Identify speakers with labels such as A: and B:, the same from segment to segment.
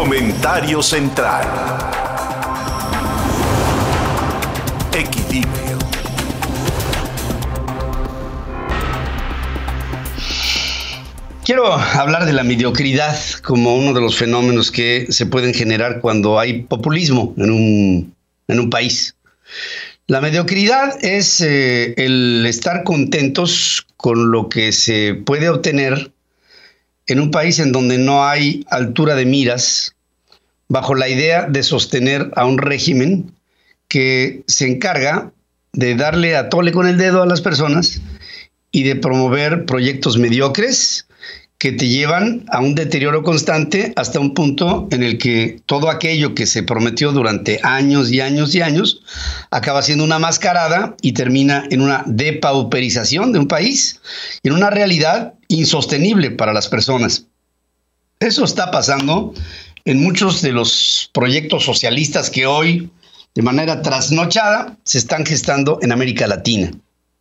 A: Comentario central. Equilibrio.
B: Quiero hablar de la mediocridad como uno de los fenómenos que se pueden generar cuando hay populismo en un, en un país. La mediocridad es eh, el estar contentos con lo que se puede obtener en un país en donde no hay altura de miras, bajo la idea de sostener a un régimen que se encarga de darle a tole con el dedo a las personas y de promover proyectos mediocres que te llevan a un deterioro constante hasta un punto en el que todo aquello que se prometió durante años y años y años acaba siendo una mascarada y termina en una depauperización de un país en una realidad insostenible para las personas. Eso está pasando en muchos de los proyectos socialistas que hoy, de manera trasnochada, se están gestando en América Latina.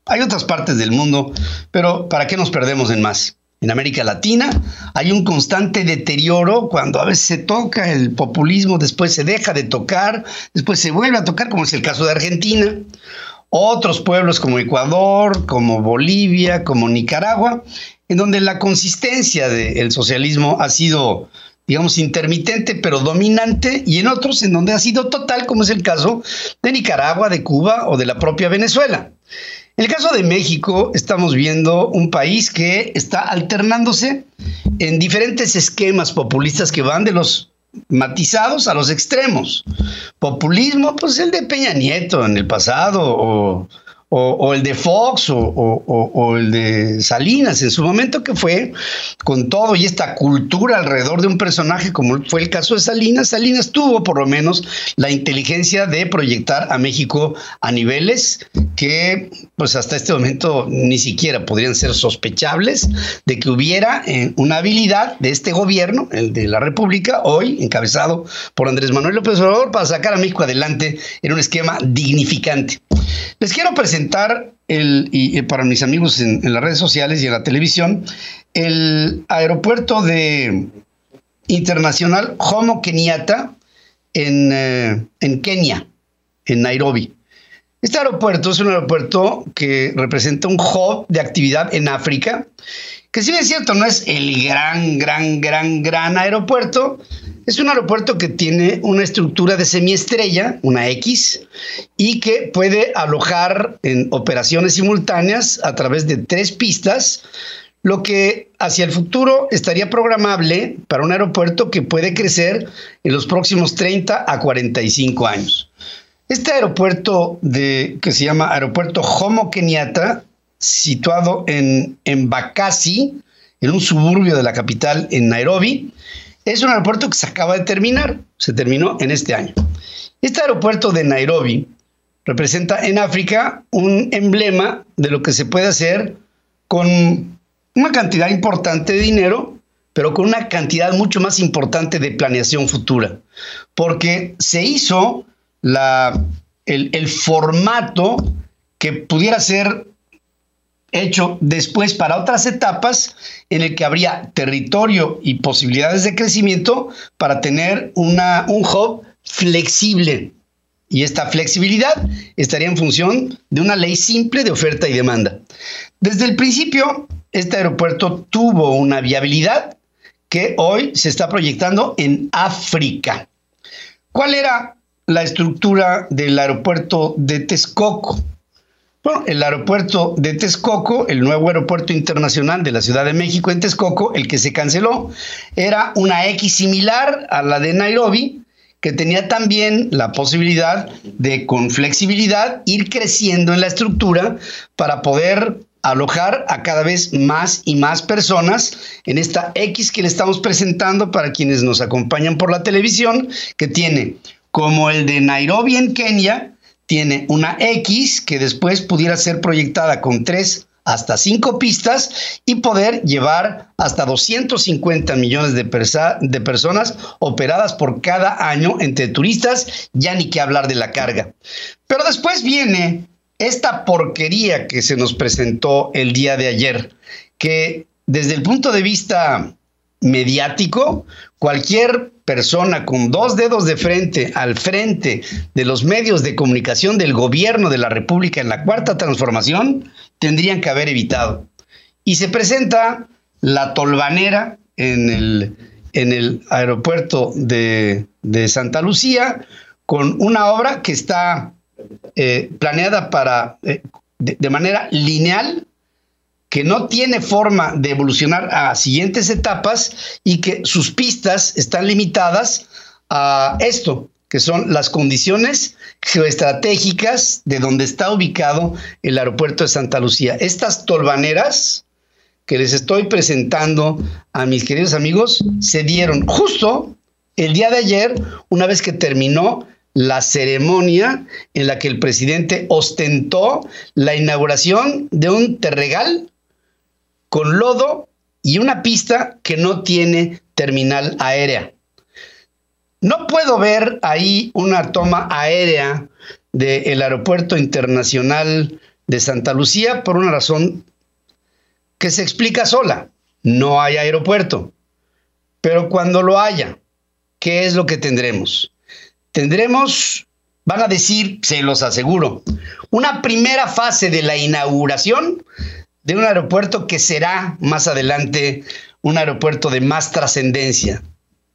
B: Hay otras partes del mundo, pero ¿para qué nos perdemos en más? en América Latina. Hay un constante deterioro cuando a veces se toca el populismo, después se deja de tocar, después se vuelve a tocar, como es el caso de Argentina. Otros pueblos como Ecuador, como Bolivia, como Nicaragua, en donde la consistencia del socialismo ha sido, digamos, intermitente, pero dominante, y en otros en donde ha sido total, como es el caso de Nicaragua, de Cuba o de la propia Venezuela. En el caso de México, estamos viendo un país que está alternándose en diferentes esquemas populistas que van de los matizados a los extremos. Populismo, pues el de Peña Nieto en el pasado, o o, el de Fox o, el de Salinas en su momento que fue con todo y esta cultura alrededor de un personaje como fue el caso de Salinas. Salinas tuvo por lo menos la inteligencia de proyectar a México a niveles que pues hasta este momento ni siquiera podrían ser sospechables de que hubiera eh, una habilidad de este gobierno, el de la República, hoy encabezado por Andrés Manuel López Obrador, para sacar a México adelante en un esquema dignificante. Les quiero presentar, el, y, para mis amigos en, las redes sociales y en la televisión, el aeropuerto de internacional Jomo Kenyatta en, eh, en Kenia, en Nairobi. Este aeropuerto es un aeropuerto que representa un hub de actividad en África, que si bien es cierto, no es el gran, gran, gran, gran aeropuerto, es un aeropuerto que tiene una estructura de semiestrella, una X, y que puede alojar en operaciones simultáneas a través de tres pistas, lo que hacia el futuro estaría programable para un aeropuerto que puede crecer en los próximos 30 a 45 años. Este aeropuerto de, que se llama Aeropuerto Jomo Kenyatta, situado en, en Bakassi, en un suburbio de la capital en Nairobi, es un aeropuerto que se acaba de terminar, se terminó en este año. Este aeropuerto de Nairobi representa en África un emblema de lo que se puede hacer con una cantidad importante de dinero, pero con una cantidad mucho más importante de planeación futura, porque se hizo la, el, el formato que pudiera ser hecho después para otras etapas en el que habría territorio y posibilidades de crecimiento para tener una, un hub flexible. Y esta flexibilidad estaría en función de una ley simple de oferta y demanda. Desde el principio, este aeropuerto tuvo una viabilidad que hoy se está proyectando en África. ¿Cuál era la estructura del aeropuerto de Texcoco? Bueno, el aeropuerto de Texcoco, el nuevo aeropuerto internacional de la Ciudad de México en Texcoco, el que se canceló, era una X similar a la de Nairobi, que tenía también la posibilidad de, con flexibilidad, ir creciendo en la estructura para poder alojar a cada vez más y más personas en esta X que le estamos presentando para quienes nos acompañan por la televisión, que tiene como el de Nairobi en Kenia, tiene una X que después pudiera ser proyectada con tres hasta cinco pistas y poder llevar hasta 250 millones de, de, personas operadas por cada año entre turistas, ya ni que hablar de la carga. Pero después viene esta porquería que se nos presentó el día de ayer, que desde el punto de vista mediático, cualquier persona con dos dedos de frente al frente de los medios de comunicación del gobierno de la República en la cuarta transformación tendrían que haber evitado. Y se presenta la tolvanera en el, en el aeropuerto de, Santa Lucía con una obra que está eh, planeada para, eh, de manera lineal que no tiene forma de evolucionar a siguientes etapas y que sus pistas están limitadas a esto, que son las condiciones geoestratégicas de donde está ubicado el aeropuerto de Santa Lucía. Estas tolvaneras que les estoy presentando a mis queridos amigos se dieron justo el día de ayer, una vez que terminó la ceremonia en la que el presidente ostentó la inauguración de un terregal con lodo y una pista que no tiene terminal aérea. No puedo ver ahí una toma aérea del Aeropuerto Internacional de Santa Lucía por una razón que se explica sola. No hay aeropuerto. Pero cuando lo haya, ¿qué es lo que tendremos? Tendremos, van a decir, se los aseguro, una primera fase de la inauguración de un aeropuerto que será más adelante un aeropuerto de más trascendencia.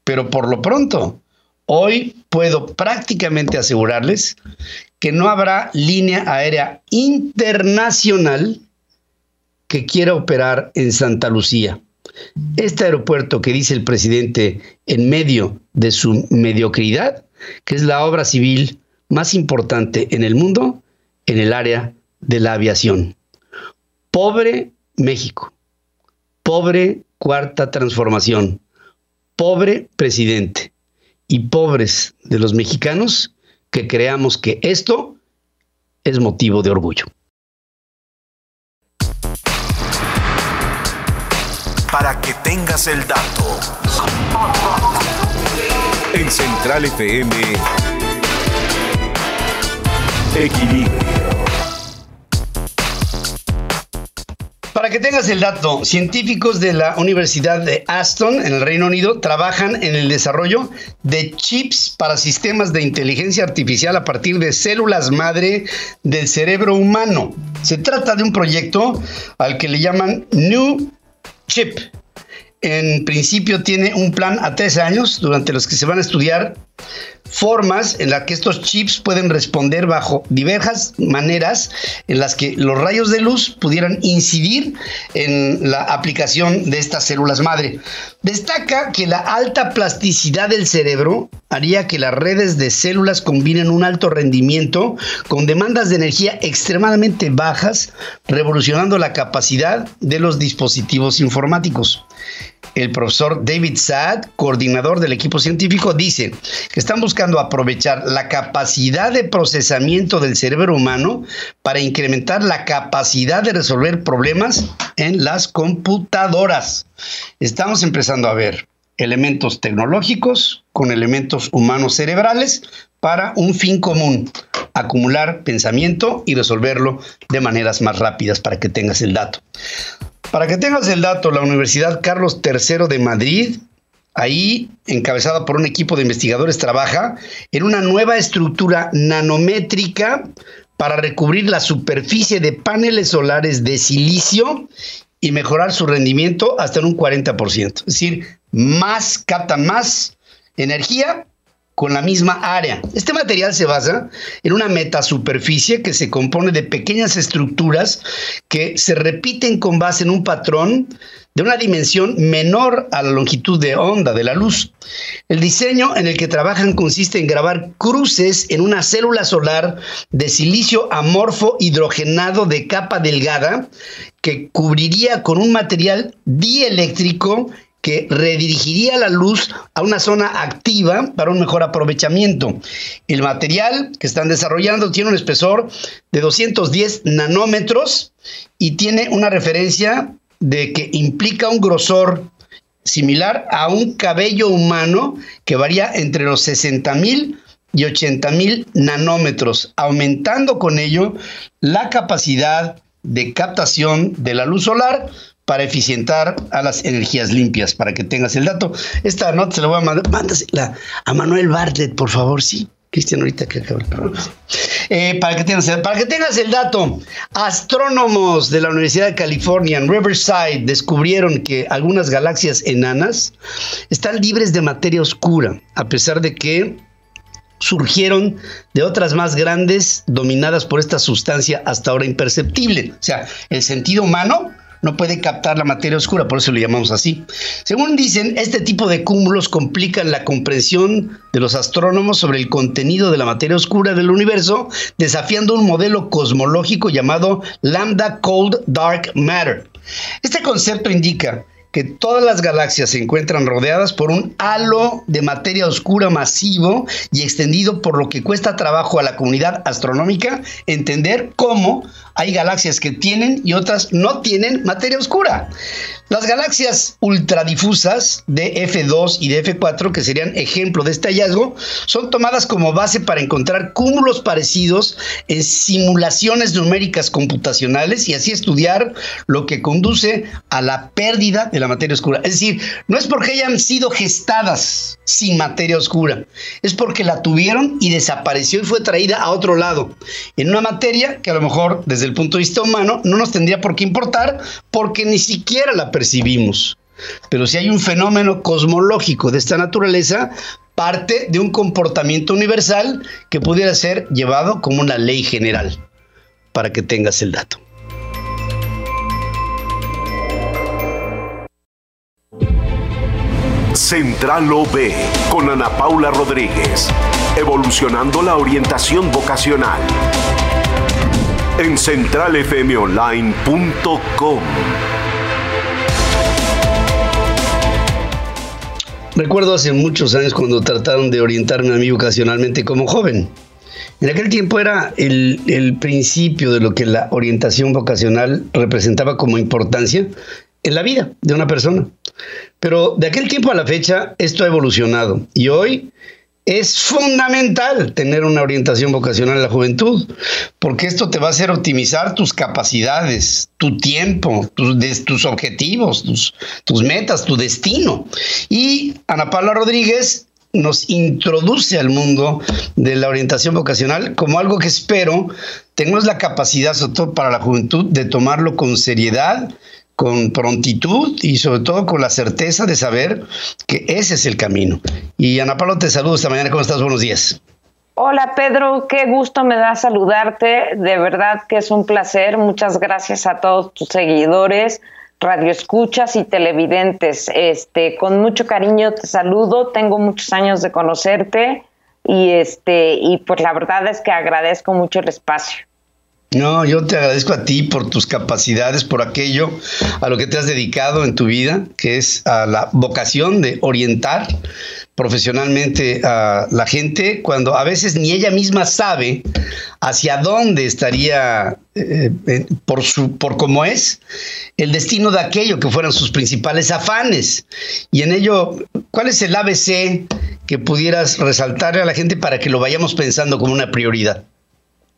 B: Pero por lo pronto, hoy puedo prácticamente asegurarles que no habrá línea aérea internacional que quiera operar en Santa Lucía. Este aeropuerto que dice el presidente en medio de su mediocridad, que es la obra civil más importante en el mundo en el área de la aviación. Pobre México, pobre cuarta transformación, pobre presidente y pobres de los mexicanos que creamos que esto es motivo de orgullo.
A: Para que tengas el dato. En Central FM, Equilibrio.
B: Para que tengas el dato, científicos de la Universidad de Aston en el Reino Unido trabajan en el desarrollo de chips para sistemas de inteligencia artificial a partir de células madre del cerebro humano. Se trata de un proyecto al que le llaman New Chip. En principio tiene un plan a tres años durante los que se van a estudiar formas en las que estos chips pueden responder bajo diversas maneras en las que los rayos de luz pudieran incidir en la aplicación de estas células madre. Destaca que la alta plasticidad del cerebro haría que las redes de células combinen un alto rendimiento con demandas de energía extremadamente bajas, revolucionando la capacidad de los dispositivos informáticos. El profesor David Saad, coordinador del equipo científico, dice que están buscando aprovechar la capacidad de procesamiento del cerebro humano para incrementar la capacidad de resolver problemas en las computadoras. Estamos empezando a ver elementos tecnológicos con elementos humanos cerebrales para un fin común, acumular pensamiento y resolverlo de maneras más rápidas para que tengas el dato. Para que tengas el dato, la Universidad Carlos III de Madrid, ahí encabezada por un equipo de investigadores, trabaja en una nueva estructura nanométrica para recubrir la superficie de paneles solares de silicio y mejorar su rendimiento hasta en un 40%. Es decir, más captan más energía con la misma área. Este material se basa en una metasuperficie que se compone de pequeñas estructuras que se repiten con base en un patrón de una dimensión menor a la longitud de onda de la luz. El diseño en el que trabajan consiste en grabar cruces en una célula solar de silicio amorfo hidrogenado de capa delgada que cubriría con un material dieléctrico que redirigiría la luz a una zona activa para un mejor aprovechamiento. El material que están desarrollando tiene un espesor de 210 nanómetros y tiene una referencia de que implica un grosor similar a un cabello humano que varía entre los 60 mil y 80 mil nanómetros, aumentando con ello la capacidad de captación de la luz solar para eficientar a las energías limpias, para que tengas el dato. Esta nota se la voy a mandar, mándasela a Manuel Bartlett, por favor, sí. Cristian, ahorita que acaba el programa. Eh, para, que tengas, para que tengas el dato, astrónomos de la Universidad de California en Riverside descubrieron que algunas galaxias enanas están libres de materia oscura, a pesar de que surgieron de otras más grandes dominadas por esta sustancia hasta ahora imperceptible. O sea, el sentido humano no puede captar la materia oscura, por eso lo llamamos así. Según dicen, este tipo de cúmulos complican la comprensión de los astrónomos sobre el contenido de la materia oscura del universo, desafiando un modelo cosmológico llamado Lambda Cold Dark Matter. Este concepto indica que todas las galaxias se encuentran rodeadas por un halo de materia oscura masivo y extendido por lo que cuesta trabajo a la comunidad astronómica entender cómo hay galaxias que tienen y otras no tienen materia oscura. Las galaxias ultradifusas de F2 y de F4, que serían ejemplo de este hallazgo, son tomadas como base para encontrar cúmulos parecidos en simulaciones numéricas computacionales y así estudiar lo que conduce a la pérdida de la materia oscura. Es decir, no es porque hayan sido gestadas sin materia oscura, es porque la tuvieron y desapareció y fue traída a otro lado, en una materia que a lo mejor desde el punto de vista humano no nos tendría por qué importar porque ni siquiera la percibimos. Pero si hay un fenómeno cosmológico de esta naturaleza, parte de un comportamiento universal que pudiera ser llevado como una ley general, para que tengas el dato.
A: Central OB con Ana Paula Rodríguez, evolucionando la orientación vocacional en centralfmonline.com.
B: Recuerdo hace muchos años cuando trataron de orientarme a mí vocacionalmente como joven. En aquel tiempo era el, el, principio de lo que la orientación vocacional representaba como importancia en la vida de una persona. Pero de aquel tiempo a la fecha esto ha evolucionado y hoy es fundamental tener una orientación vocacional en la juventud, porque esto te va a hacer optimizar tus capacidades, tu tiempo, tus, objetivos, tus, tus metas, tu destino. Y Ana Paula Rodríguez nos introduce al mundo de la orientación vocacional como algo que espero tenemos la capacidad, sobre todo para la juventud, de tomarlo con seriedad con prontitud y sobre todo con la certeza de saber que ese es el camino. Y Ana Pablo, te saludo esta mañana. ¿Cómo estás? Buenos días.
C: Hola Pedro, qué gusto me da saludarte. De verdad que es un placer. Muchas gracias a todos tus seguidores, radioescuchas y televidentes. Este, con mucho cariño te saludo. Tengo muchos años de conocerte y este y pues la verdad es que agradezco mucho el espacio.
B: No, yo te agradezco a ti por tus capacidades, por aquello a lo que te has dedicado en tu vida, que es a la vocación de orientar profesionalmente a la gente cuando a veces ni ella misma sabe hacia dónde estaría eh, eh, por su por cómo es el destino de aquello que fueran sus principales afanes. Y en ello cuál es el ABC que pudieras resaltarle a la gente para que lo vayamos pensando como una prioridad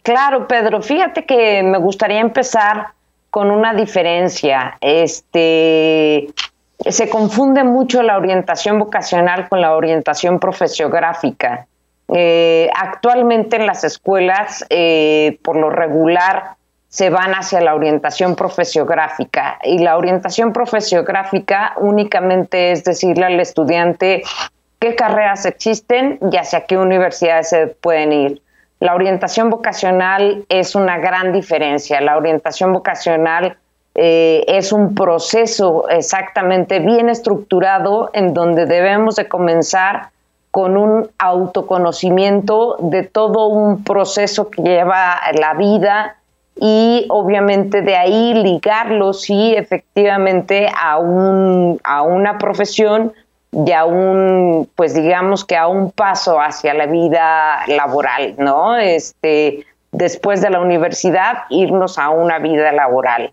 C: Claro, Pedro, fíjate que me gustaría empezar con una diferencia. Este se confunde mucho la orientación vocacional con la orientación profesiográfica. Eh, actualmente en las escuelas, eh, por lo regular, se van hacia la orientación profesiográfica y la orientación profesiográfica únicamente es decirle al estudiante qué carreras existen y hacia qué universidades se pueden ir. La orientación vocacional es una gran diferencia. La orientación vocacional eh, es un proceso exactamente bien estructurado en donde debemos de comenzar con un autoconocimiento de todo un proceso que lleva la vida y obviamente de ahí ligarlo, sí, efectivamente a, un, a una profesión y a un, pues digamos que a un paso hacia la vida laboral, ¿no? Este, después de la universidad, irnos a una vida laboral.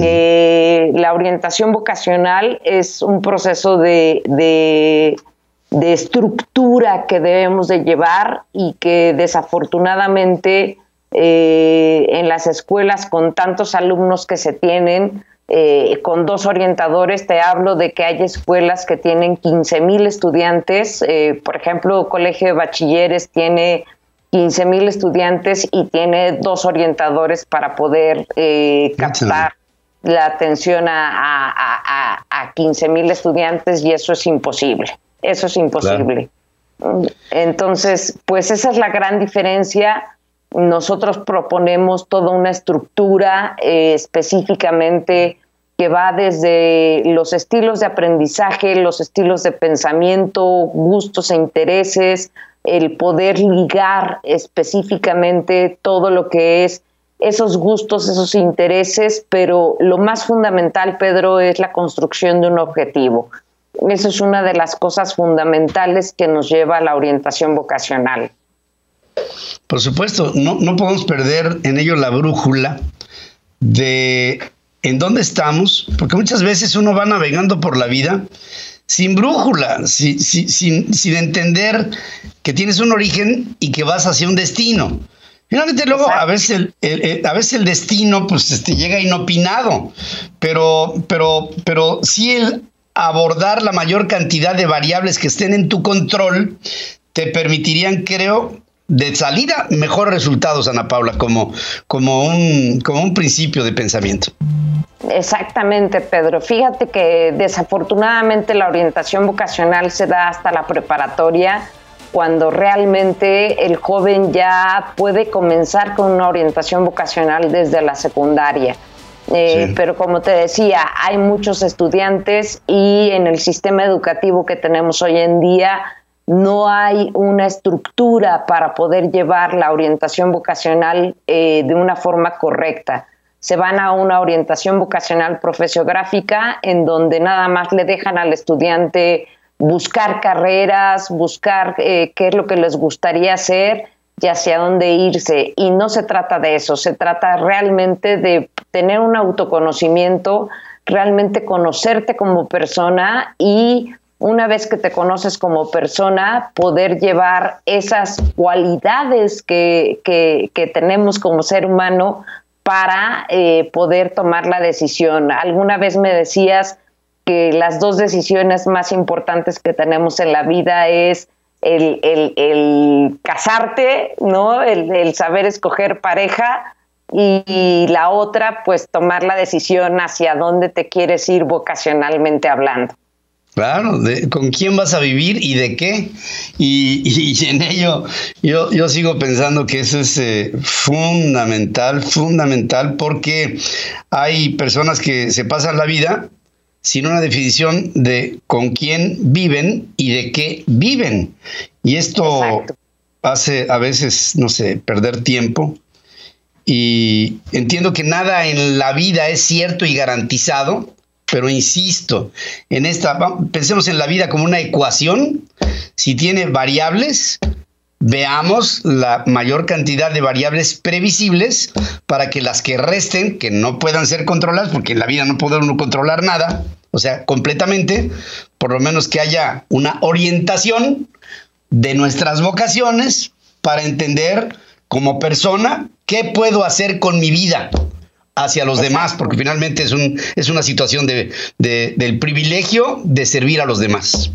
C: Eh, la orientación vocacional es un proceso de, de, estructura que debemos de llevar y que desafortunadamente eh, en las escuelas con tantos alumnos que se tienen, eh, con dos orientadores, te hablo de que hay escuelas que tienen 15 mil estudiantes, eh, por ejemplo, Colegio de Bachilleres tiene 15 mil estudiantes y tiene dos orientadores para poder eh, captar la atención a, a, a, 15 mil estudiantes y eso es imposible, eso es imposible. Entonces, pues esa es la gran diferencia. Nosotros proponemos toda una estructura eh, específicamente que va desde los estilos de aprendizaje, los estilos de pensamiento, gustos e intereses, el poder ligar específicamente todo lo que es esos gustos, esos intereses, pero lo más fundamental, Pedro, es la construcción de un objetivo. Eso es una de las cosas fundamentales que nos lleva a la orientación vocacional.
B: Por supuesto, no, no podemos perder en ello la brújula de en dónde estamos, porque muchas veces uno va navegando por la vida sin brújula, sin, sin, entender que tienes un origen y que vas hacia un destino. Finalmente luego a veces el, a veces el destino pues este, llega inopinado, pero, pero, pero sí el abordar la mayor cantidad de variables que estén en tu control te permitirían, creo, de salida mejores resultados, Ana Paula, como, como, un, como un principio de pensamiento.
C: Exactamente, Pedro. Fíjate que desafortunadamente la orientación vocacional se da hasta la preparatoria, cuando realmente el joven ya puede comenzar con una orientación vocacional desde la secundaria. Eh, pero como te decía, hay muchos estudiantes y en el sistema educativo que tenemos hoy en día no hay una estructura para poder llevar la orientación vocacional eh, de una forma correcta se van a una orientación vocacional profesiográfica en donde nada más le dejan al estudiante buscar carreras, buscar eh, qué es lo que les gustaría hacer y hacia dónde irse. Y no se trata de eso, se trata realmente de tener un autoconocimiento, realmente conocerte como persona y una vez que te conoces como persona, poder llevar esas cualidades que, que tenemos como ser humano para eh, poder tomar la decisión. Alguna vez me decías que las dos decisiones más importantes que tenemos en la vida es el, casarte, ¿no? El, saber escoger pareja y, la otra, pues tomar la decisión hacia dónde te quieres ir vocacionalmente hablando.
B: Claro, de, con quién vas a vivir y de qué. Y, en ello yo, yo, sigo pensando que eso es eh, fundamental, fundamental, porque hay personas que se pasan la vida sin una definición de con quién viven y de qué viven. Y esto hace a veces, no sé, perder tiempo. Y entiendo que nada en la vida es cierto y garantizado pero insisto, en esta, pensemos en la vida como una ecuación, si tiene variables, veamos la mayor cantidad de variables previsibles para que las que resten, que no puedan ser controladas, porque en la vida no podemos controlar nada, o sea, completamente, por lo menos que haya una orientación de nuestras vocaciones para entender como persona qué puedo hacer con mi vida hacia los demás, porque finalmente es, un, es una situación de, del privilegio de servir a los demás.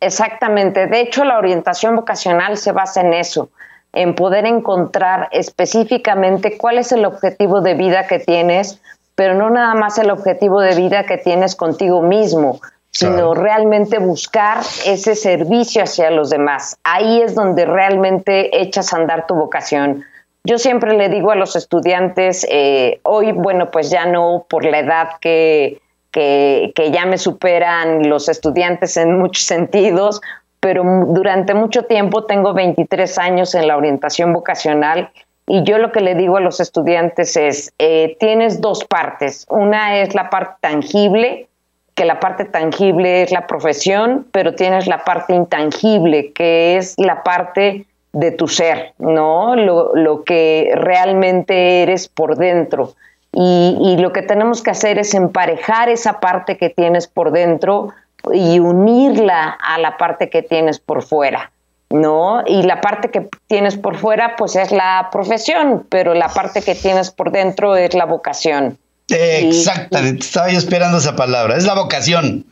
C: Exactamente. De hecho, la orientación vocacional se basa en eso, en poder encontrar específicamente cuál es el objetivo de vida que tienes, pero no nada más el objetivo de vida que tienes contigo mismo, sino realmente buscar ese servicio hacia los demás. Ahí es donde realmente echas a andar tu vocación. Yo siempre le digo a los estudiantes, eh, hoy, bueno, pues ya no por la edad que, que, ya me superan los estudiantes en muchos sentidos, pero durante mucho tiempo tengo 23 años en la orientación vocacional y yo lo que le digo a los estudiantes es, eh, tienes dos partes. Una es la parte tangible, que la parte tangible es la profesión, pero tienes la parte intangible, que es la parte de tu ser, ¿no? Lo, que realmente eres por dentro. Y, lo que tenemos que hacer es emparejar esa parte que tienes por dentro y unirla a la parte que tienes por fuera, ¿no? Y la parte que tienes por fuera, pues es la profesión, pero la parte que tienes por dentro es la vocación.
B: Exactamente, estaba yo esperando esa palabra, es la vocación.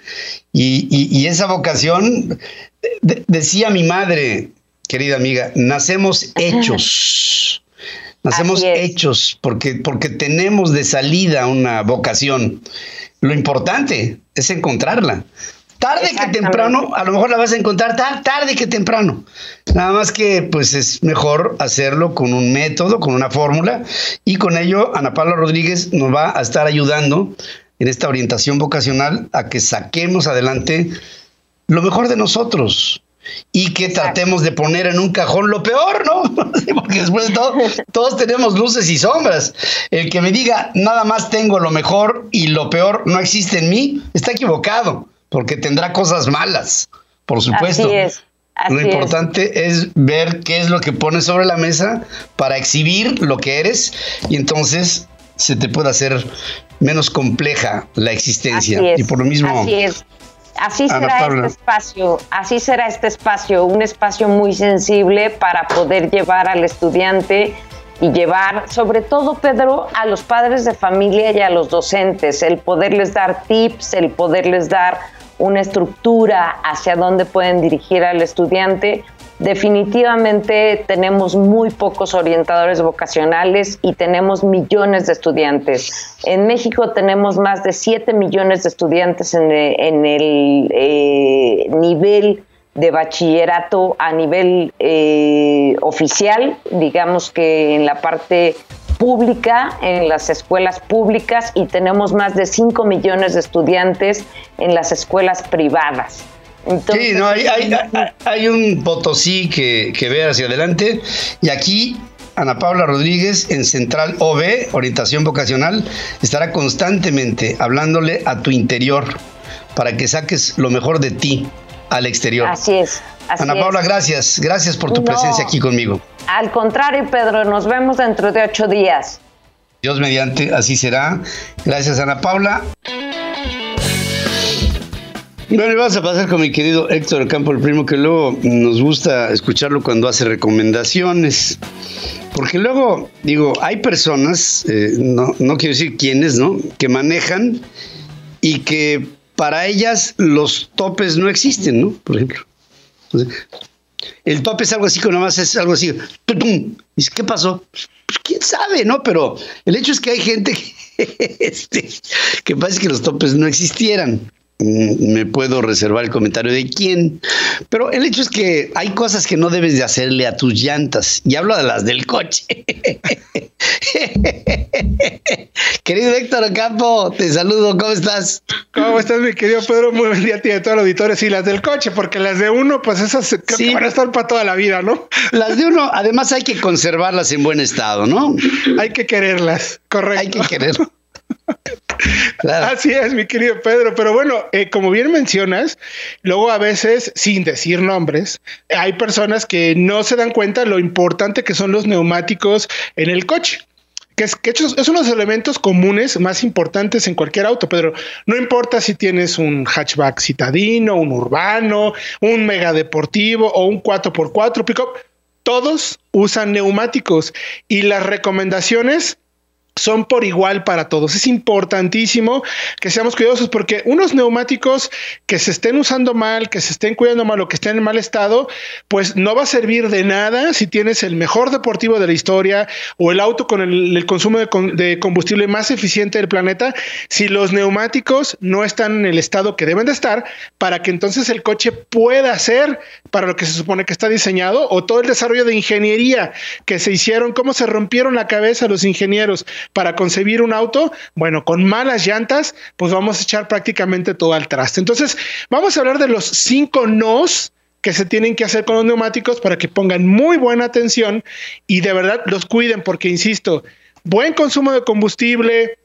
B: Y, esa vocación, decía mi madre, querida amiga, nacemos hechos. Nacemos hechos porque, porque tenemos de salida una vocación. Lo importante es encontrarla. Tarde que temprano, a lo mejor la vas a encontrar tarde que temprano. Nada más que pues es mejor hacerlo con un método, con una fórmula y con ello Ana Paula Rodríguez nos va a estar ayudando en esta orientación vocacional a que saquemos adelante lo mejor de nosotros y que tratemos de poner en un cajón lo peor, ¿no? Porque después de todo, todos tenemos luces y sombras. El que me diga nada más tengo lo mejor y lo peor no existe en mí, está equivocado porque tendrá cosas malas, por supuesto.
C: Así es.
B: lo importante es. ver qué es lo que pones sobre la mesa para exhibir lo que eres y entonces se te puede hacer menos compleja la existencia. Y por lo mismo.
C: Así es. Así será este espacio, así será este espacio, un espacio muy sensible para poder llevar al estudiante y llevar, sobre todo, Pedro, a los padres de familia y a los docentes, el poderles dar tips, el poderles dar una estructura hacia dónde pueden dirigir al estudiante. Definitivamente tenemos muy pocos orientadores vocacionales y tenemos millones de estudiantes. En México tenemos más de 7 millones de estudiantes en, el eh, nivel de bachillerato a nivel eh, oficial, digamos que en la parte pública, en las escuelas públicas y tenemos más de 5 millones de estudiantes en las escuelas privadas.
B: Sí, no, hay, un Potosí que, que ve hacia adelante y aquí Ana Paula Rodríguez en Central OB, Orientación Vocacional, estará constantemente hablándole a tu interior para que saques lo mejor de ti al exterior.
C: Así es.
B: Ana Paula, gracias. Gracias por tu presencia aquí conmigo.
C: Al contrario, Pedro, nos vemos dentro de ocho días.
B: Dios mediante, así será. Gracias, Ana Paula. Bueno, y vamos a pasar con mi querido Héctor Campo, el primo, que luego nos gusta escucharlo cuando hace recomendaciones. Porque luego, digo, hay personas, eh, no, no quiero decir quiénes, ¿no? Que manejan y que para ellas los topes no existen, ¿no? Por ejemplo. El tope es algo así que más es algo así. Dice, ¿qué pasó? Pues, quién sabe, ¿no? Pero el hecho es que hay gente que, este, que parece que los topes no existieran. Mm, me puedo reservar el comentario de quién, pero el hecho es que hay cosas que no debes de hacerle a tus llantas, y hablo de las del coche. querido Héctor Campo, te saludo, ¿cómo estás?
D: ¿Cómo estás, mi querido Pedro? Muy buen día a ti de todo el auditorio. Sí, las del coche, porque las de uno, pues esas creo van a estar para toda la vida, ¿no?
B: Las de uno, además hay que conservarlas en buen estado, ¿no?
D: Hay que quererlas, correcto.
B: Hay que quererlas.
D: Así es, mi querido Pedro. Pero bueno, eh, como bien mencionas, luego a veces, sin decir nombres, hay personas que no se dan cuenta lo importante que son los neumáticos en el coche. Que es, que es uno de los elementos comunes más importantes en cualquier auto, Pedro. No importa si tienes un hatchback citadino, un urbano, un mega deportivo o un 4x4 pickup, todos usan neumáticos y las recomendaciones son por igual para todos. Es importantísimo que seamos cuidadosos porque unos neumáticos que se estén usando mal, que se estén cuidando mal o que estén en mal estado, pues no va a servir de nada si tienes el mejor deportivo de la historia o el auto con el, consumo de, combustible más eficiente del planeta, si los neumáticos no están en el estado que deben de estar para que entonces el coche pueda ser para lo que se supone que está diseñado o todo el desarrollo de ingeniería que se hicieron, cómo se rompieron la cabeza los ingenieros para concebir un auto, bueno, con malas llantas, pues vamos a echar prácticamente todo al traste. Entonces, vamos a hablar de los cinco nos que se tienen que hacer con los neumáticos para que pongan muy buena atención y de verdad los cuiden, porque insisto, buen consumo de combustible,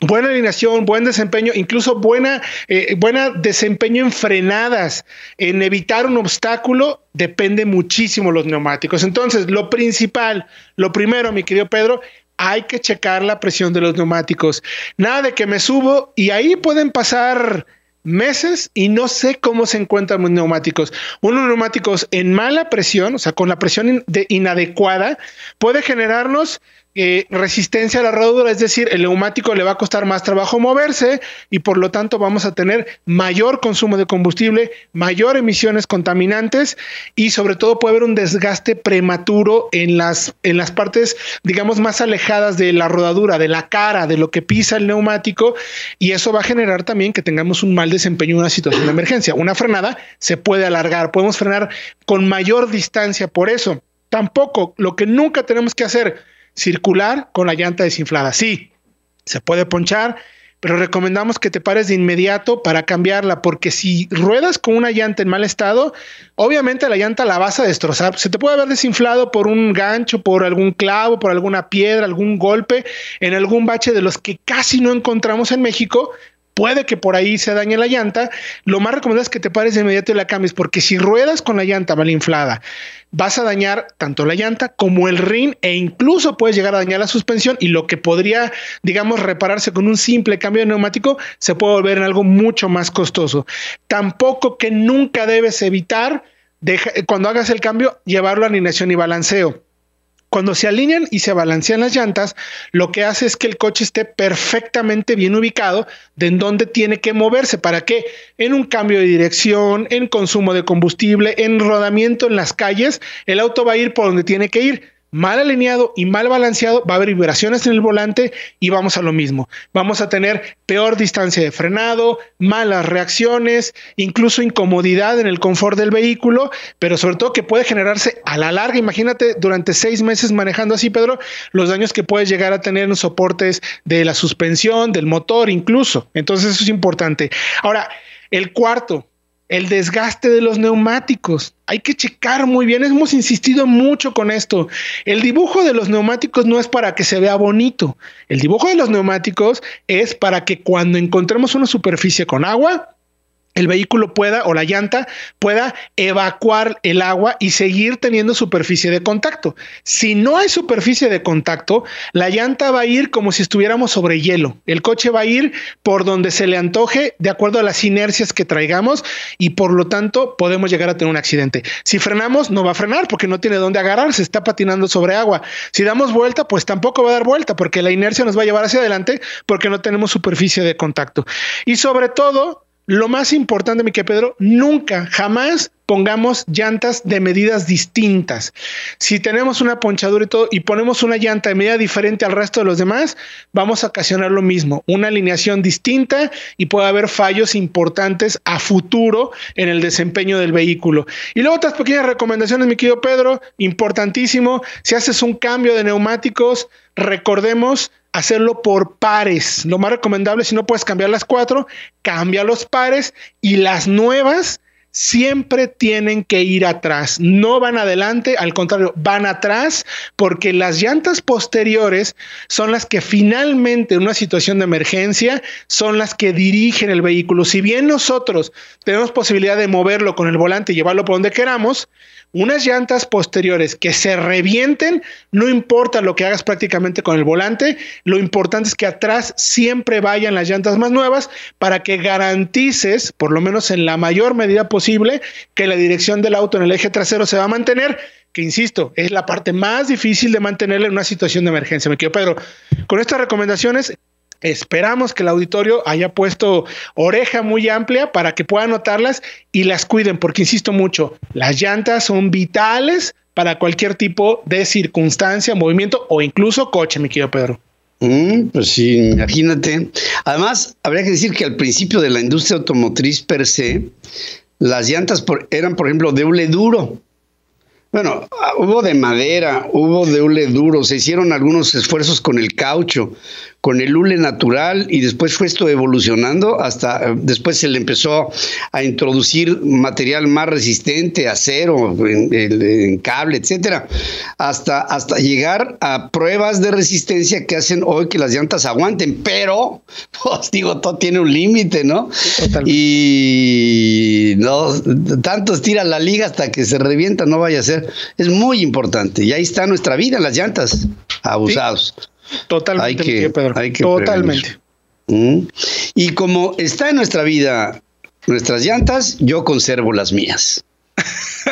D: buena alineación, buen desempeño, incluso buena, eh, buena desempeño en frenadas, en evitar un obstáculo, depende muchísimo los neumáticos. Entonces, lo principal, lo primero, mi querido Pedro, hay que checar la presión de los neumáticos. Nada de que me subo y ahí pueden pasar meses y no sé cómo se encuentran los neumáticos. Unos neumáticos en mala presión, o sea, con la presión inadecuada, puede generarnos eh, resistencia a la rodadura, es decir, el neumático le va a costar más trabajo moverse y por lo tanto vamos a tener mayor consumo de combustible, mayor emisiones contaminantes y sobre todo puede haber un desgaste prematuro en las, en las partes, digamos, más alejadas de la rodadura, de la cara, de lo que pisa el neumático y eso va a generar también que tengamos un mal desempeño en una situación de emergencia. Una frenada se puede alargar, podemos frenar con mayor distancia por eso. Tampoco, lo que nunca tenemos que hacer, circular con la llanta desinflada. Sí, se puede ponchar, pero recomendamos que te pares de inmediato para cambiarla, porque si ruedas con una llanta en mal estado, obviamente la llanta la vas a destrozar. Se te puede haber desinflado por un gancho, por algún clavo, por alguna piedra, algún golpe, en algún bache de los que casi no encontramos en México, puede que por ahí se dañe la llanta, lo más recomendable es que te pares de inmediato y la cambies, porque si ruedas con la llanta mal inflada, vas a dañar tanto la llanta como el rin e incluso puedes llegar a dañar la suspensión y lo que podría, digamos, repararse con un simple cambio de neumático se puede volver en algo mucho más costoso. Tampoco que nunca debes evitar, cuando hagas el cambio, llevarlo a alineación y balanceo cuando se alinean y se balancean las llantas, lo que hace es que el coche esté perfectamente bien ubicado de en dónde tiene que moverse. ¿Para qué? En un cambio de dirección, en consumo de combustible, en rodamiento en las calles, el auto va a ir por donde tiene que ir mal alineado y mal balanceado, va a haber vibraciones en el volante y vamos a lo mismo. Vamos a tener peor distancia de frenado, malas reacciones, incluso incomodidad en el confort del vehículo, pero sobre todo que puede generarse a la larga. Imagínate durante seis meses manejando así, Pedro, los daños que puedes llegar a tener en soportes de la suspensión, del motor incluso. Entonces eso es importante. Ahora, el cuarto, el desgaste de los neumáticos. Hay que checar muy bien, hemos insistido mucho con esto. El dibujo de los neumáticos no es para que se vea bonito. El dibujo de los neumáticos es para que cuando encontremos una superficie con agua, el vehículo pueda o la llanta pueda evacuar el agua y seguir teniendo superficie de contacto. Si no hay superficie de contacto, la llanta va a ir como si estuviéramos sobre hielo. El coche va a ir por donde se le antoje de acuerdo a las inercias que traigamos y por lo tanto podemos llegar a tener un accidente. Si frenamos, no va a frenar porque no tiene dónde agarrarse, está patinando sobre agua. Si damos vuelta, pues tampoco va a dar vuelta porque la inercia nos va a llevar hacia adelante porque no tenemos superficie de contacto. Y sobre todo, lo más importante, mi que Pedro, nunca, jamás pongamos llantas de medidas distintas. Si tenemos una ponchadura y todo y ponemos una llanta de medida diferente al resto de los demás, vamos a ocasionar lo mismo, una alineación distinta y puede haber fallos importantes a futuro en el desempeño del vehículo. Y luego otras pequeñas recomendaciones, mi querido Pedro, importantísimo, si haces un cambio de neumáticos, recordemos hacerlo por pares. Lo más recomendable, si no puedes cambiar las cuatro, cambia los pares y las nuevas siempre tienen que ir atrás, no van adelante, al contrario, van atrás porque las llantas posteriores son las que finalmente en una situación de emergencia son las que dirigen el vehículo. Si bien nosotros tenemos posibilidad de moverlo con el volante y llevarlo por donde queramos, unas llantas posteriores que se revienten, no importa lo que hagas prácticamente con el volante, lo importante es que atrás siempre vayan las llantas más nuevas para que garantices, por lo menos en la mayor medida posible, que la dirección del auto en el eje trasero se va a mantener que insisto, es la parte más difícil de mantenerla en una situación de emergencia. Me quiero, Pedro. Con estas recomendaciones, Esperamos que el auditorio haya puesto oreja muy amplia para que puedan notarlas y las cuiden, porque insisto mucho, las llantas son vitales para cualquier tipo de circunstancia, movimiento o incluso coche, mi querido Pedro.
B: Mm, pues sí, imagínate. Además, habría que decir que al principio de la industria automotriz per se, las llantas eran, por ejemplo, de hule duro. Bueno, hubo de madera, hubo de hule duro, se hicieron algunos esfuerzos con el caucho, con el hule natural y después fue esto evolucionando hasta eh, después se le empezó a introducir material más resistente, acero, en, cable, etcétera, hasta, hasta llegar a pruebas de resistencia que hacen hoy que las llantas aguanten, pero pues digo, todo tiene un límite, ¿no? Y no tanto estira la liga hasta que se revienta, no vaya a ser. Es muy importante y ahí está nuestra vida, las llantas abusados.
D: Totalmente, Totalmente.
B: Mm. Y como está en nuestra vida nuestras llantas, yo conservo las mías.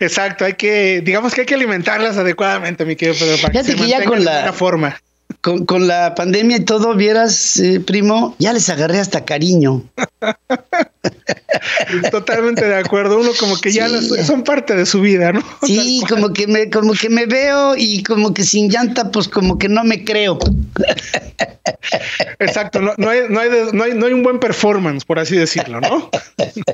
D: Exacto, hay que, digamos que hay que alimentarlas adecuadamente, mi querido Pedro, para que se mantengan con la, forma.
B: Con, la pandemia y todo, vieras, eh, primo, ya les agarré hasta cariño.
D: Totalmente de acuerdo. Uno como que ya son parte de su vida, ¿no?
B: Sí, como que me, como que me veo y como que sin llanta, pues como que no me creo.
D: Exacto, no, no, hay, no, hay, no, hay, no hay un buen performance, por así decirlo, ¿no?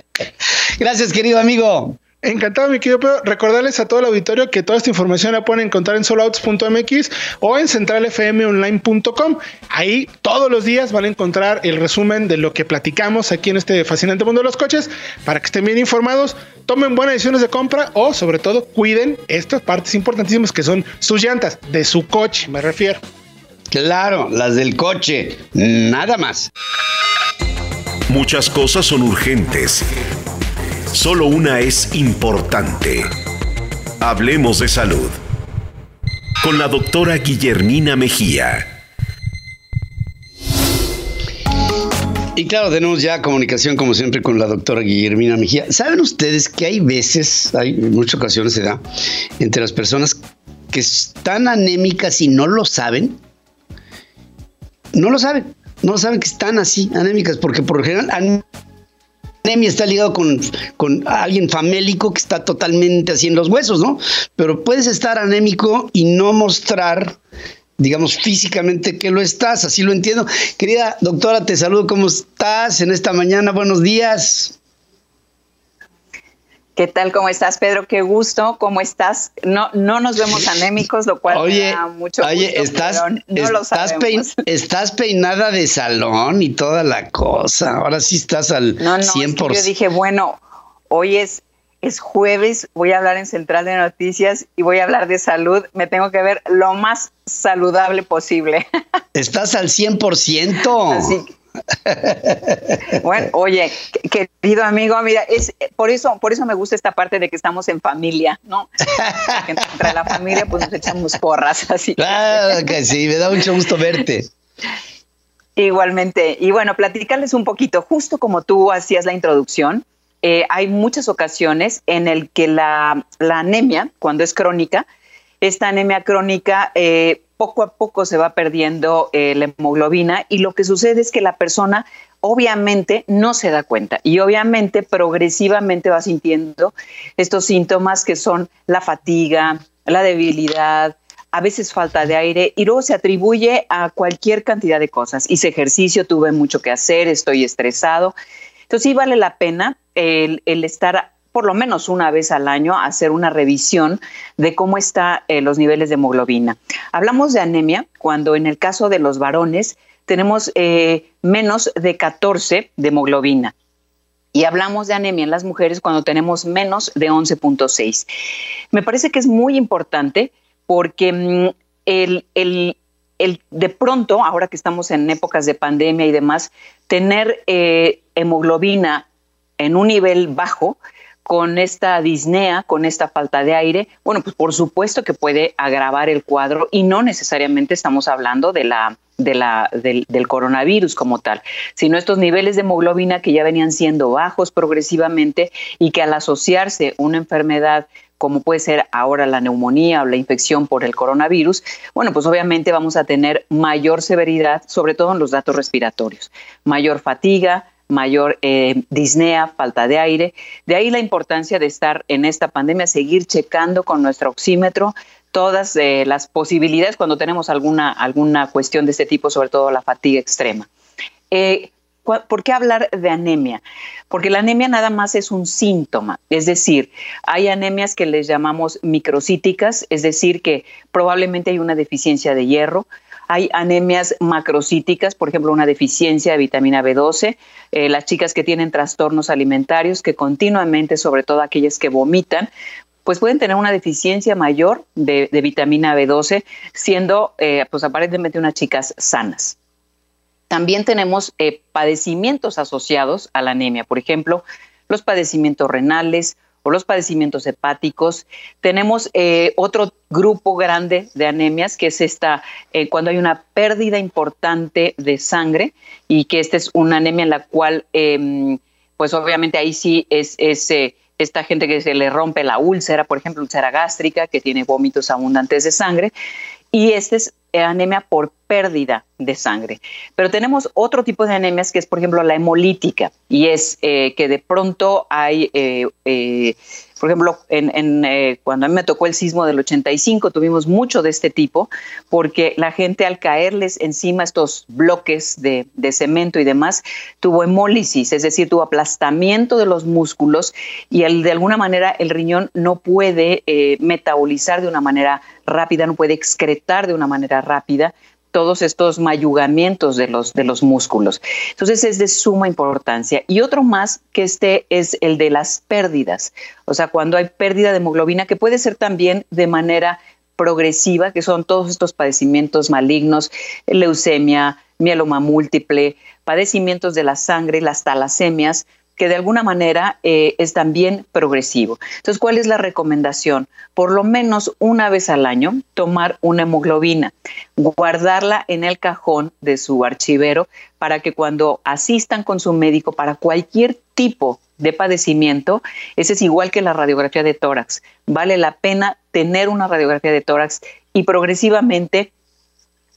B: Gracias, querido amigo.
D: Encantado, mi querido Pedro. Recordarles a todo el auditorio que toda esta información la pueden encontrar en solouts.mx o en centralfmonline.com. Ahí todos los días van a encontrar el resumen de lo que platicamos aquí en este fascinante mundo de los coches para que estén bien informados, tomen buenas decisiones de compra o sobre todo cuiden estas partes importantísimas que son sus llantas, de su coche, me refiero.
B: Claro, las del coche, nada más.
A: Muchas cosas son urgentes Solo una es importante. Hablemos de salud. Con la doctora Guillermina Mejía.
B: Y claro, tenemos ya comunicación como siempre con la doctora Guillermina Mejía. ¿Saben ustedes que hay veces, hay muchas ocasiones se da, entre las personas que están anémicas y no lo saben? No lo saben, no saben que están así, anémicas, porque por lo general anemia está ligado con, con alguien famélico que está totalmente así en los huesos, ¿no? Pero puedes estar anémico y no mostrar digamos, físicamente que lo estás, así lo entiendo. Querida doctora, te saludo, ¿cómo estás en esta mañana? Buenos días.
E: ¿Qué tal? ¿Cómo estás, Pedro? Qué gusto. ¿Cómo estás? No, no nos vemos anémicos, lo cual
B: oye, me da mucho gusto. Oye, estás, estás, peinada de salón y toda la cosa. Ahora sí estás al no, no, 100%.
E: yo dije, bueno, hoy es, es jueves, voy a hablar en Central de Noticias y voy a hablar de salud. Me tengo que ver lo más saludable posible.
B: Estás al 100%. Así
E: bueno, oye, querido amigo, mira, es por eso, por eso me gusta esta parte de que estamos en familia, ¿no? entre la familia, pues nos echamos porras, así.
B: Claro que sí, me da mucho gusto verte.
E: Igualmente. Y bueno, platicarles un poquito, justo como tú hacías la introducción, eh, hay muchas ocasiones en el que la, la, anemia, cuando es crónica, esta anemia crónica eh, poco a poco se va perdiendo eh, la hemoglobina y lo que sucede es que la persona obviamente no se da cuenta y obviamente progresivamente va sintiendo estos síntomas que son la fatiga, la debilidad, a veces falta de aire y luego se atribuye a cualquier cantidad de cosas. Hice ejercicio, tuve mucho que hacer, estoy estresado. Entonces sí vale la pena el, el estar por lo menos una vez al año hacer una revisión de cómo están eh, los niveles de hemoglobina. Hablamos de anemia cuando en el caso de los varones tenemos eh, menos de 14 de hemoglobina. Y hablamos de anemia en las mujeres cuando tenemos menos de 11.6. Me parece que es muy importante porque mm, el, el, de pronto, ahora que estamos en épocas de pandemia y demás, tener eh, hemoglobina en un nivel bajo con esta disnea, con esta falta de aire, bueno, pues por supuesto que puede agravar el cuadro y no necesariamente estamos hablando de la, de la, del, del, coronavirus como tal, sino estos niveles de hemoglobina que ya venían siendo bajos progresivamente y que al asociarse una enfermedad como puede ser ahora la neumonía o la infección por el coronavirus, bueno, pues obviamente vamos a tener mayor severidad, sobre todo en los datos respiratorios, mayor fatiga, mayor eh, disnea, falta de aire. De ahí la importancia de estar en esta pandemia, seguir checando con nuestro oxímetro todas eh, las posibilidades cuando tenemos alguna, alguna cuestión de este tipo, sobre todo la fatiga extrema. Eh, ¿Por qué hablar de anemia? Porque la anemia nada más es un síntoma, es decir, hay anemias que les llamamos microcíticas, es decir, que probablemente hay una deficiencia de hierro, hay anemias macrocíticas, por ejemplo, una deficiencia de vitamina B12, eh, las chicas que tienen trastornos alimentarios, que continuamente, sobre todo aquellas que vomitan, pues pueden tener una deficiencia mayor de, vitamina B12, siendo eh, pues aparentemente unas chicas sanas. También tenemos eh, padecimientos asociados a la anemia, por ejemplo, los padecimientos renales, o los padecimientos hepáticos. Tenemos eh, otro grupo grande de anemias, que es esta, eh, cuando hay una pérdida importante de sangre y que esta es una anemia en la cual, em, pues obviamente ahí sí es, es, eh, esta gente que se le rompe la úlcera, por ejemplo, úlcera gástrica, que tiene vómitos abundantes de sangre, y esta es anemia por pérdida de sangre. Pero tenemos otro tipo de anemias que es, por ejemplo, la hemolítica, y es eh, que de pronto hay eh, eh, por ejemplo, en, eh, cuando a mí me tocó el sismo del 85, tuvimos mucho de este tipo, porque la gente al caerles encima estos bloques de, cemento y demás, tuvo hemólisis, es decir, tuvo aplastamiento de los músculos y de alguna manera el riñón no puede eh, metabolizar de una manera rápida, no puede excretar de una manera rápida todos estos mayugamientos de los, de los músculos. Entonces es de suma importancia. Y otro más que este es el de las pérdidas. O sea, cuando hay pérdida de hemoglobina, que puede ser también de manera progresiva, que son todos estos padecimientos malignos, leucemia, mieloma múltiple, padecimientos de la sangre, las talasemias, que de alguna manera eh, es también progresivo. Entonces, ¿cuál es la recomendación? Por lo menos una vez al año tomar una hemoglobina, guardarla en el cajón de su archivero para que cuando asistan con su médico para cualquier tipo de padecimiento, ese es igual que la radiografía de tórax. Vale la pena tener una radiografía de tórax y progresivamente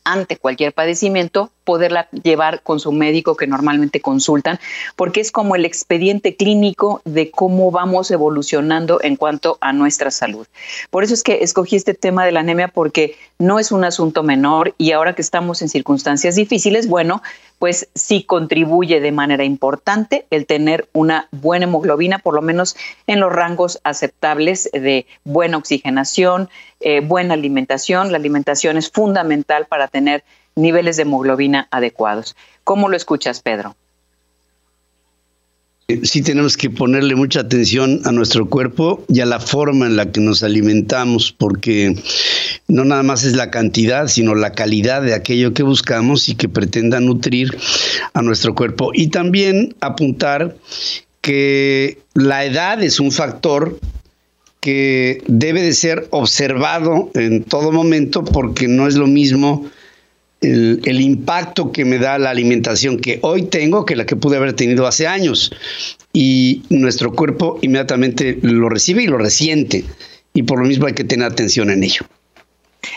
E: ante cualquier padecimiento, poderla llevar con su médico que normalmente consultan, porque es como el expediente clínico de cómo vamos evolucionando en cuanto a nuestra salud. Por eso es que escogí este tema de la anemia porque no es un asunto menor y ahora que estamos en circunstancias difíciles, bueno, pues sí contribuye de manera importante el tener una buena hemoglobina, por lo menos en los rangos aceptables de buena oxigenación, eh, buena alimentación. La alimentación es fundamental para tener niveles de hemoglobina adecuados. ¿Cómo lo escuchas, Pedro?
B: Sí tenemos que ponerle mucha atención a nuestro cuerpo y a la forma en la que nos alimentamos, porque no nada más es la cantidad, sino la calidad de aquello que buscamos y que pretenda nutrir a nuestro cuerpo. Y también apuntar que la edad es un factor que debe de ser observado en todo momento porque no es lo mismo el, impacto que me da la alimentación que hoy tengo que la que pude haber tenido hace años. Y nuestro cuerpo inmediatamente lo recibe y lo resiente. Y por lo mismo hay que tener atención en ello.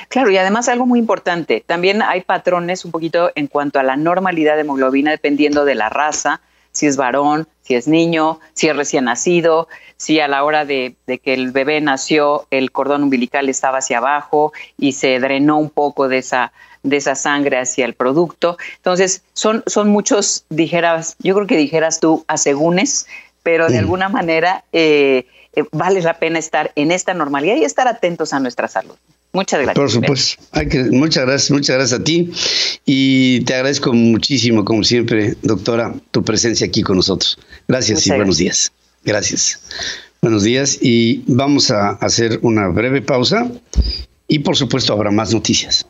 E: Claro, y además algo muy importante, también hay patrones un poquito en cuanto a la normalidad de hemoglobina dependiendo de la raza, si es varón, si es niño, si es recién nacido, si a la hora de, que el bebé nació el cordón umbilical estaba hacia abajo y se drenó un poco de esa, de esa sangre hacia el producto. Entonces, son, son muchos, dijeras, yo creo que dijeras tú, asegúnes, pero de alguna manera eh, eh, vale la pena estar en esta normalidad y estar atentos a nuestra salud. Muchas gracias.
B: Por supuesto. Hay que, muchas gracias, muchas gracias a ti. Y te agradezco muchísimo, como siempre, doctora, tu presencia aquí con nosotros. Gracias y buenos días. Gracias. Buenos días y vamos a hacer una breve pausa y por supuesto habrá más noticias.